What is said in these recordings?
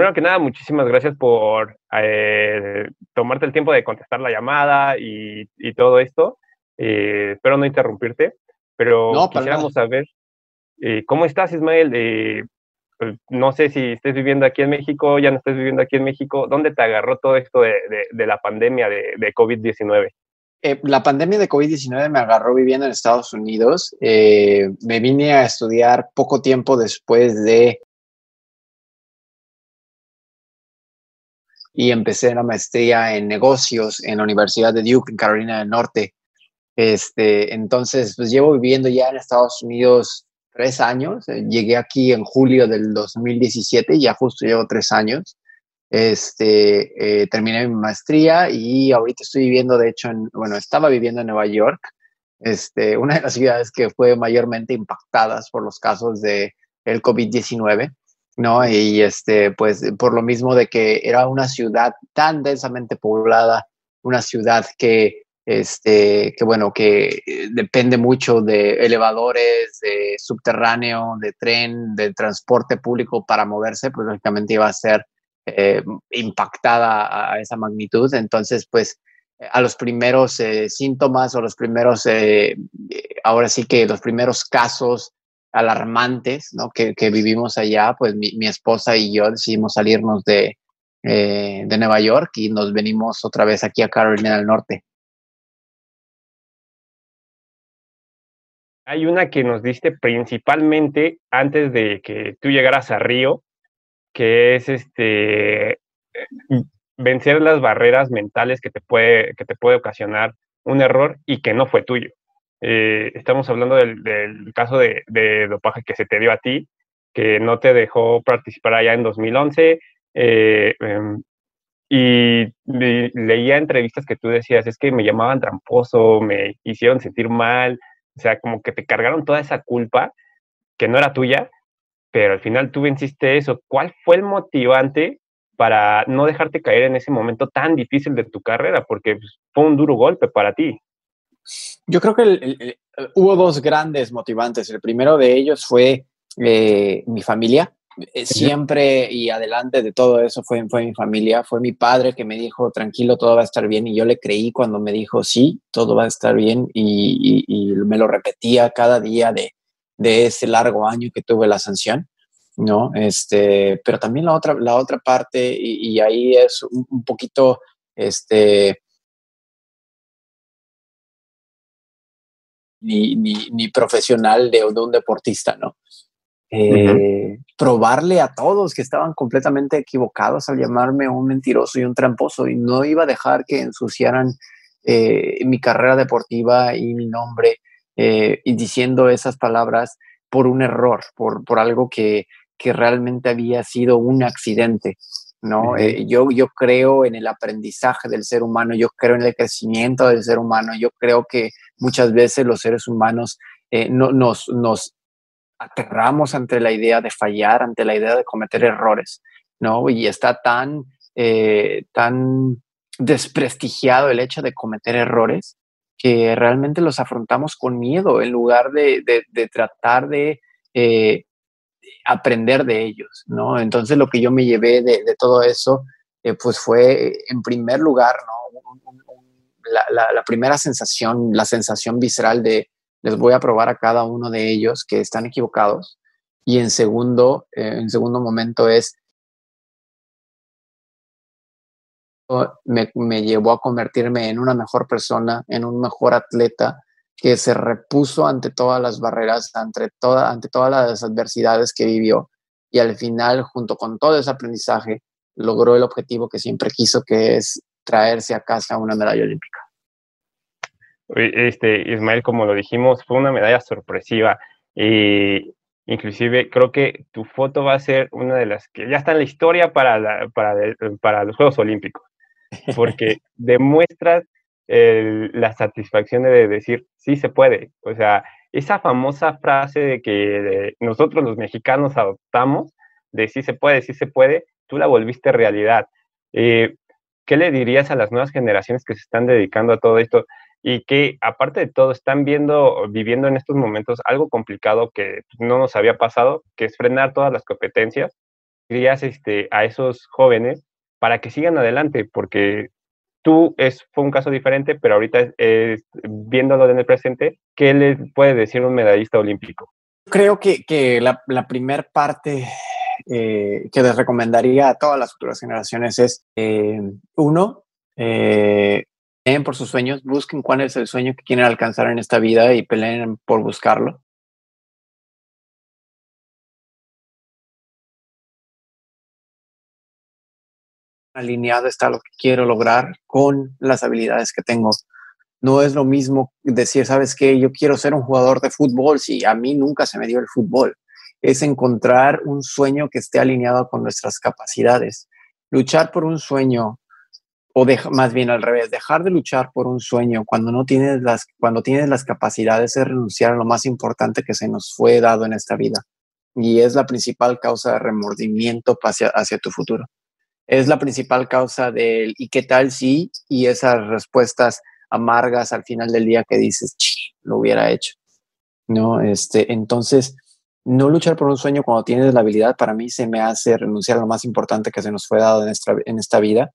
primero que nada, muchísimas gracias por eh, tomarte el tiempo de contestar la llamada y, todo esto. Eh, espero no interrumpirte, pero quisiéramos saber cómo estás, Ismael. Pues, no sé si estés viviendo aquí en México, ya no estés viviendo aquí en México. ¿Dónde te agarró todo esto de, la pandemia de, de COVID-19? la pandemia de COVID-19 me agarró viviendo en Estados Unidos. me vine a estudiar poco tiempo después de y empecé la maestría en negocios en la Universidad de Duke, en Carolina del Norte. Este, entonces, pues llevo viviendo ya en Estados Unidos tres años. Eh, llegué aquí en julio del 2017, ya justo llevo tres años. Este, eh, terminé mi maestría y ahorita estoy viviendo, de hecho, en, bueno, estaba viviendo en Nueva York, este, una de las ciudades que fue mayormente impactadas por los casos de el COVID-19. ¿No? Y este, pues por lo mismo de que era una ciudad tan densamente poblada, una ciudad que, este, que bueno, que eh, depende mucho de elevadores, de subterráneo, de tren, de transporte público para moverse, pues lógicamente iba a ser eh, impactada a esa magnitud. Entonces, pues a los primeros eh, síntomas o los primeros, ahora sí que los primeros casos alarmantes ¿no? que, vivimos allá, pues mi, esposa y yo decidimos salirnos de, eh, de Nueva York y nos venimos otra vez aquí a Carolina del Norte. Hay una que nos diste principalmente antes de que tú llegaras a Río, que es este vencer las barreras mentales que te puede, que te puede ocasionar un error y que no fue tuyo. Eh, estamos hablando del, caso de, dopaje que se te dio a ti, que no te dejó participar allá en 2011. Eh, em, y leía entrevistas que tú decías, es que me llamaban tramposo, me hicieron sentir mal, o sea, como que te cargaron toda esa culpa que no era tuya, pero al final tú venciste eso. ¿Cuál fue el motivante para no dejarte caer en ese momento tan difícil de tu carrera? Porque pues, fue un duro golpe para ti. Yo creo que hubo dos grandes motivantes. El primero de ellos fue eh, mi familia. Eh, siempre y adelante de todo eso fue, fue mi familia. Fue mi padre que me dijo, tranquilo, todo va a estar bien. Y yo le creí cuando me dijo, sí, todo va a estar bien. Y, me lo repetía cada día de, de, ese largo año que tuve la sanción. ¿no? Este, pero también la otra, la otra parte, y, ahí es un, un poquito, este, ni, ni, profesional de, un deportista, ¿no? Eh, probarle a todos que estaban completamente equivocados al llamarme un mentiroso y un tramposo y no iba a dejar que ensuciaran eh, mi carrera deportiva y mi nombre eh, y diciendo esas palabras por un error, por, por algo que, que realmente había sido un accidente. ¿no? yo, yo creo en el aprendizaje del ser humano, yo creo en el crecimiento del ser humano, yo creo que muchas veces los seres humanos eh, no, nos, nos aterramos ante la idea de fallar, ante la idea de cometer errores, ¿no? Y está tan, eh, tan desprestigiado el hecho de cometer errores que realmente los afrontamos con miedo en lugar de, de, tratar de eh, aprender de ellos, ¿no? Entonces lo que yo me llevé de, todo eso, pues fue en primer lugar, ¿no? La, primera sensación, la sensación visceral de les voy a probar a cada uno de ellos que están equivocados. Y en segundo, eh, en segundo momento es, me, me, llevó a convertirme en una mejor persona, en un mejor atleta que se repuso ante todas las barreras, ante, toda, ante todas las adversidades que vivió. Y al final, junto con todo ese aprendizaje, logró el objetivo que siempre quiso, que es traerse a casa una medalla olímpica. Este, Ismael, como lo dijimos, fue una medalla sorpresiva. Y inclusive creo que tu foto va a ser una de las que ya está en la historia para, para, para los Juegos Olímpicos, porque demuestras la satisfacción de decir, sí se puede. O sea, esa famosa frase de que nosotros los mexicanos adoptamos, de sí se puede, sí se puede, tú la volviste realidad. Eh, ¿Qué le dirías a las nuevas generaciones que se están dedicando a todo esto? y que aparte de todo están viendo, viviendo en estos momentos algo complicado que no nos había pasado, que es frenar todas las competencias dirías este, a esos jóvenes para que sigan adelante? Porque tú es, fue un caso diferente, pero ahorita es, viéndolo en el presente, ¿qué le puede decir un medallista olímpico? Creo que, que la, la primera parte eh, que les recomendaría a todas las futuras generaciones es, eh, uno, eh, por sus sueños, busquen cuál es el sueño que quieren alcanzar en esta vida y peleen por buscarlo. alineado está lo que quiero lograr con las habilidades que tengo. No es lo mismo decir, sabes qué, yo quiero ser un jugador de fútbol si a mí nunca se me dio el fútbol. Es encontrar un sueño que esté alineado con nuestras capacidades. Luchar por un sueño, o más bien al revés, dejar de luchar por un sueño cuando no tienes las, cuando tienes las capacidades es renunciar a lo más importante que se nos fue dado en esta vida. Y es la principal causa de remordimiento hacia, hacia tu futuro es la principal causa del y qué tal si y esas respuestas amargas al final del día que dices, lo hubiera hecho. ¿No? Este, entonces, no luchar por un sueño cuando tienes la habilidad para mí se me hace renunciar a lo más importante que se nos fue dado en esta, en esta vida.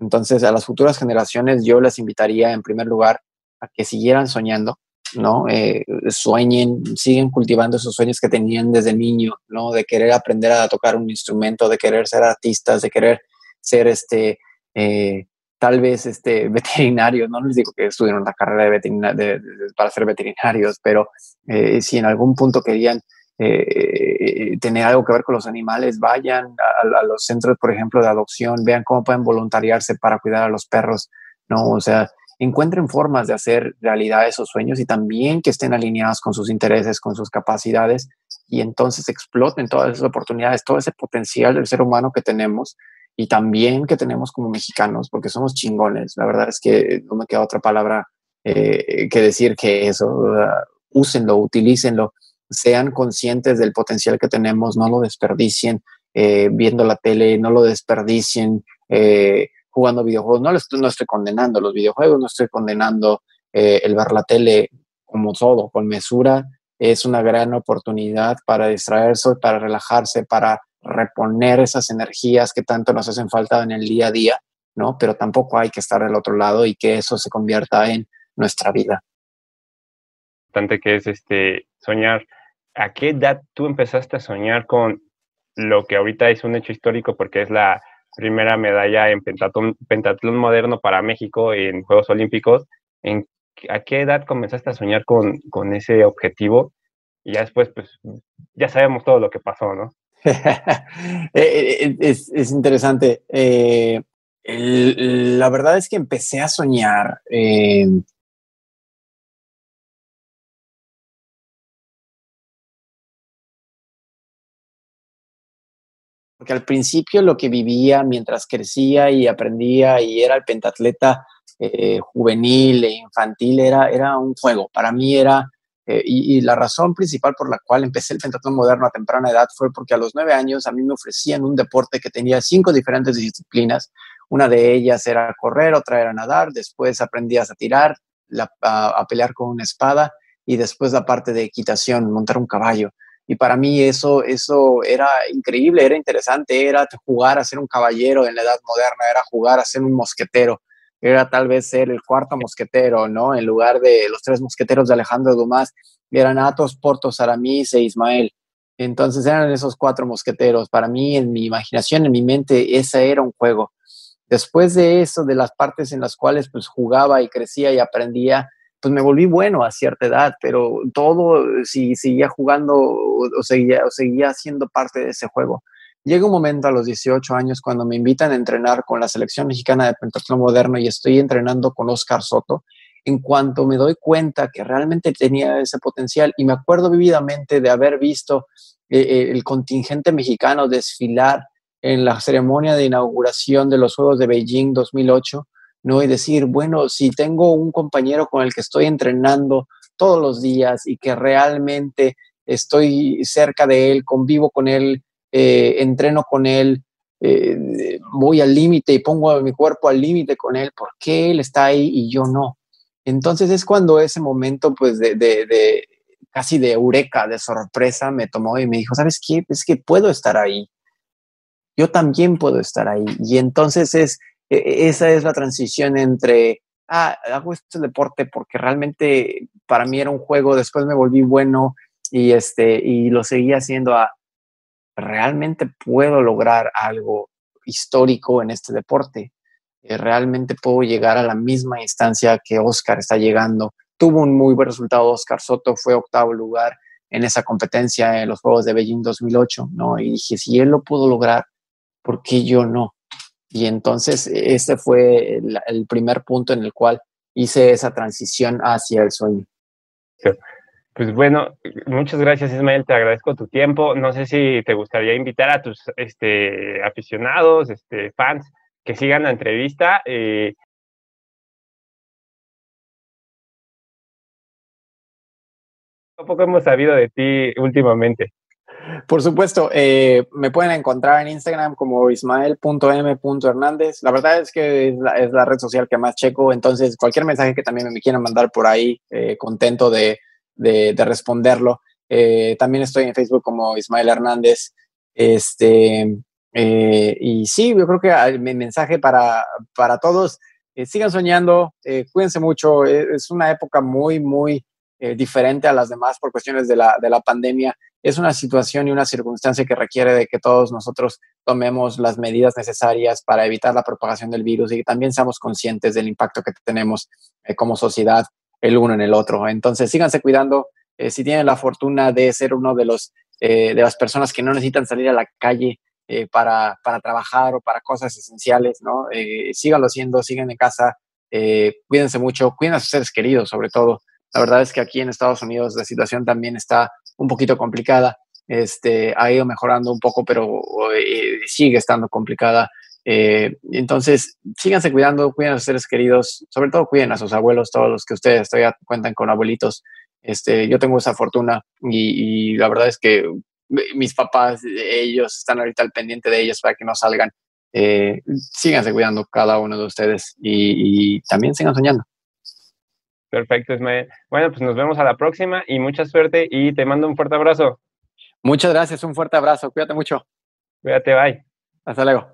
Entonces, a las futuras generaciones yo les invitaría en primer lugar a que siguieran soñando, ¿no? Eh, sueñen, siguen cultivando esos sueños que tenían desde niño, ¿no? De querer aprender a tocar un instrumento, de querer ser artistas, de querer ser este, eh, tal vez este, veterinarios, no les digo que estudien la carrera de, para ser veterinarios, pero eh, si en algún punto querían eh, tener algo que ver con los animales, vayan a, los centros, por ejemplo, de adopción, vean cómo pueden voluntariarse para cuidar a los perros, ¿no? O sea, encuentren formas de hacer realidad esos sueños y también que estén alineados con sus intereses, con sus capacidades y entonces exploten todas esas oportunidades, todo ese potencial del ser humano que tenemos y también que tenemos como mexicanos, porque somos chingones. La verdad es que no me queda otra palabra eh, que decir que eso. úsenlo, utilícenlo, sean conscientes del potencial que tenemos, no lo desperdicien eh, viendo la tele, no lo desperdicien eh, jugando videojuegos. No, estoy, no estoy condenando los videojuegos, no estoy condenando el ver la tele como todo, con mesura. Es una gran oportunidad para distraerse, para relajarse, para reponer esas energías que tanto nos hacen falta en el día a día, ¿no? Pero tampoco hay que estar del otro lado y que eso se convierta en nuestra vida. Importante que es este soñar. ¿A qué edad tú empezaste a soñar con lo que ahorita es un hecho histórico porque es la primera medalla en pentatlón, moderno para México en Juegos Olímpicos? ¿En, ¿A qué edad comenzaste a soñar con, ese objetivo? Y ya después, pues, ya sabemos todo lo que pasó, ¿no? Eh, eh, es, es, interesante. Eh, la verdad es que empecé a soñar. Porque al principio lo que vivía mientras crecía y aprendía y era el pentatleta juvenil e infantil era, era un juego. Para mí era eh, y, la razón principal por la cual empecé el pentatlón moderno a temprana edad fue porque a los nueve años a mí me ofrecían un deporte que tenía cinco diferentes disciplinas. Una de ellas era correr, otra era nadar, después aprendías a tirar, a, pelear con una espada y después la parte de equitación, montar un caballo. Y para mí eso, eso era increíble, era interesante, era jugar a ser un caballero en la edad moderna, era jugar a ser un mosquetero era tal vez ser el cuarto mosquetero, ¿no? En lugar de los tres mosqueteros de Alejandro Dumas, eran Athos, Portos, Aramis e Ismael. Entonces eran esos cuatro mosqueteros. Para mí, en mi imaginación, en mi mente, ese era un juego. Después de eso, de las partes en las cuales pues jugaba y crecía y aprendía, pues me volví bueno a cierta edad, pero todo, si seguía jugando o, seguía, o seguía siendo parte de ese juego. Llega un momento a los 18 años cuando me invitan a entrenar con la selección mexicana de pentatlón moderno y estoy entrenando con Oscar Soto. En cuanto me doy cuenta que realmente tenía ese potencial y me acuerdo vividamente de haber visto eh, eh, el contingente mexicano desfilar en la ceremonia de inauguración de los Juegos de Beijing 2008, ¿no? Y decir, bueno, si tengo un compañero con el que estoy entrenando todos los días y que realmente estoy cerca de él, convivo con él, eh, entreno con él, eh, voy al límite y pongo mi cuerpo al límite con él, ¿por qué él está ahí y yo no? Entonces es cuando ese momento pues de, de, casi de eureka, de sorpresa, me tomó y me dijo, ¿sabes qué? Es que puedo estar ahí. yo también puedo estar ahí. Y entonces es, esa es la transición entre, ah, hago este deporte porque realmente para mí era un juego, después me volví bueno y, este, y lo seguí haciendo a, realmente puedo lograr algo histórico en este deporte. Eh, realmente puedo llegar a la misma instancia que Oscar está llegando. Tuvo un muy buen resultado Oscar Soto, fue octavo lugar en esa competencia en los Juegos de Beijing 2008, ¿no? Y dije, si él lo pudo lograr, ¿por qué yo no? Y entonces este fue el, primer punto en el cual hice esa transición hacia el sueño. Pues bueno, muchas gracias Ismael, te agradezco tu tiempo. No sé si te gustaría invitar a tus este, aficionados, este, fans, que sigan la entrevista. Eh, poco hemos sabido de ti últimamente? Por supuesto, eh, me pueden encontrar en Instagram como ismael.m.hernández. La verdad es que es la, red social que más checo, entonces cualquier mensaje que también me quieran mandar por ahí, eh, contento de, responderlo. Eh, también estoy en Facebook como Ismael Hernández. Este, y sí, yo creo que mi mensaje para, para todos, sigan soñando, cuídense mucho, es una época muy, muy diferente a las demás por cuestiones de la, de la pandemia. Es una situación y una circunstancia que requiere de que todos nosotros tomemos las medidas necesarias para evitar la propagación del virus y que también seamos conscientes del impacto que tenemos eh, como sociedad el uno en el otro. Entonces, síganse cuidando. Eh, si tienen la fortuna de ser uno de los de las personas que no necesitan salir a la calle para, para, trabajar o para cosas esenciales, ¿no? síganlo haciendo, sigan en casa, cuídense mucho, cuiden a sus seres queridos, sobre todo. La verdad es que aquí en Estados Unidos la situación también está un poquito complicada. Este, ha ido mejorando un poco, pero eh, sigue estando complicada. Eh, entonces, síganse cuidando, cuiden a sus seres queridos, sobre todo cuiden a sus abuelos, todos los que ustedes todavía cuentan con abuelitos. Este, yo tengo esa fortuna y, la verdad es que mis papás, ellos están ahorita al pendiente de ellos para que no salgan. Eh, síganse cuidando cada uno de ustedes y también sigan soñando. Perfecto, Ismael. Bueno, pues nos vemos a la próxima y mucha suerte y te mando un fuerte abrazo. Muchas gracias, un fuerte abrazo. Cuídate mucho. Cuídate, bye. Hasta luego.